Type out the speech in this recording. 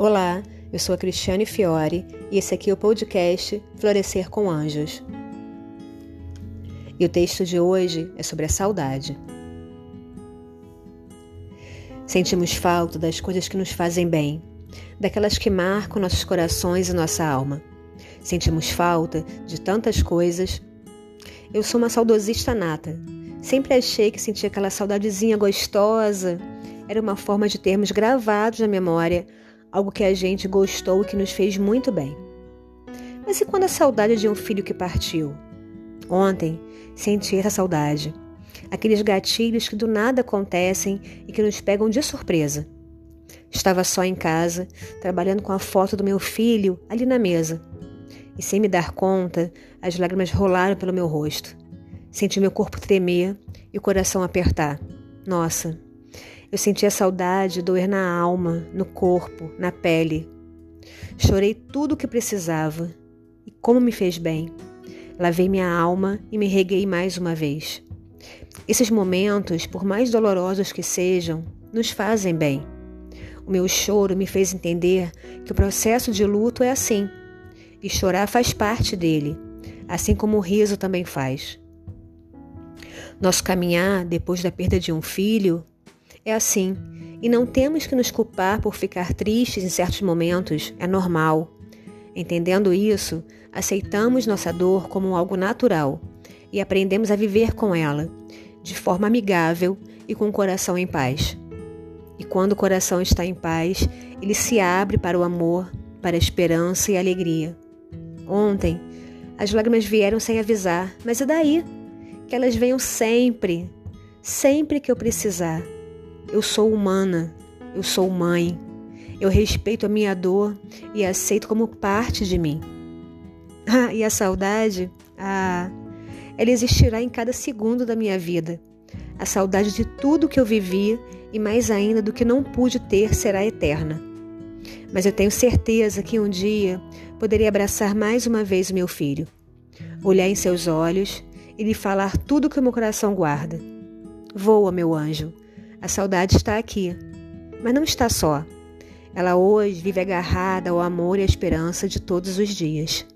Olá, eu sou a Cristiane Fiore e esse aqui é o podcast Florescer com Anjos. E o texto de hoje é sobre a saudade. Sentimos falta das coisas que nos fazem bem, daquelas que marcam nossos corações e nossa alma. Sentimos falta de tantas coisas. Eu sou uma saudosista nata. Sempre achei que sentir aquela saudadezinha gostosa era uma forma de termos gravados na memória algo que a gente gostou e que nos fez muito bem. Mas e quando a saudade de um filho que partiu? Ontem senti essa saudade. Aqueles gatilhos que do nada acontecem e que nos pegam de surpresa. Estava só em casa, trabalhando com a foto do meu filho ali na mesa. E sem me dar conta, as lágrimas rolaram pelo meu rosto. Senti meu corpo tremer e o coração apertar. Nossa, eu senti a saudade doer na alma, no corpo, na pele. Chorei tudo o que precisava e como me fez bem. Lavei minha alma e me reguei mais uma vez. Esses momentos, por mais dolorosos que sejam, nos fazem bem. O meu choro me fez entender que o processo de luto é assim, e chorar faz parte dele, assim como o riso também faz. Nosso caminhar depois da perda de um filho é assim, e não temos que nos culpar por ficar tristes em certos momentos, é normal. Entendendo isso, aceitamos nossa dor como algo natural e aprendemos a viver com ela, de forma amigável e com o coração em paz. E quando o coração está em paz, ele se abre para o amor, para a esperança e a alegria. Ontem, as lágrimas vieram sem avisar, mas e daí? Que elas venham sempre, sempre que eu precisar eu sou humana, eu sou mãe. Eu respeito a minha dor e aceito como parte de mim. Ah, e a saudade? Ah, ela existirá em cada segundo da minha vida. A saudade de tudo que eu vivi e mais ainda do que não pude ter será eterna. Mas eu tenho certeza que um dia poderei abraçar mais uma vez o meu filho, olhar em seus olhos e lhe falar tudo que o meu coração guarda. Voa, meu anjo. A saudade está aqui, mas não está só. Ela hoje vive agarrada ao amor e à esperança de todos os dias.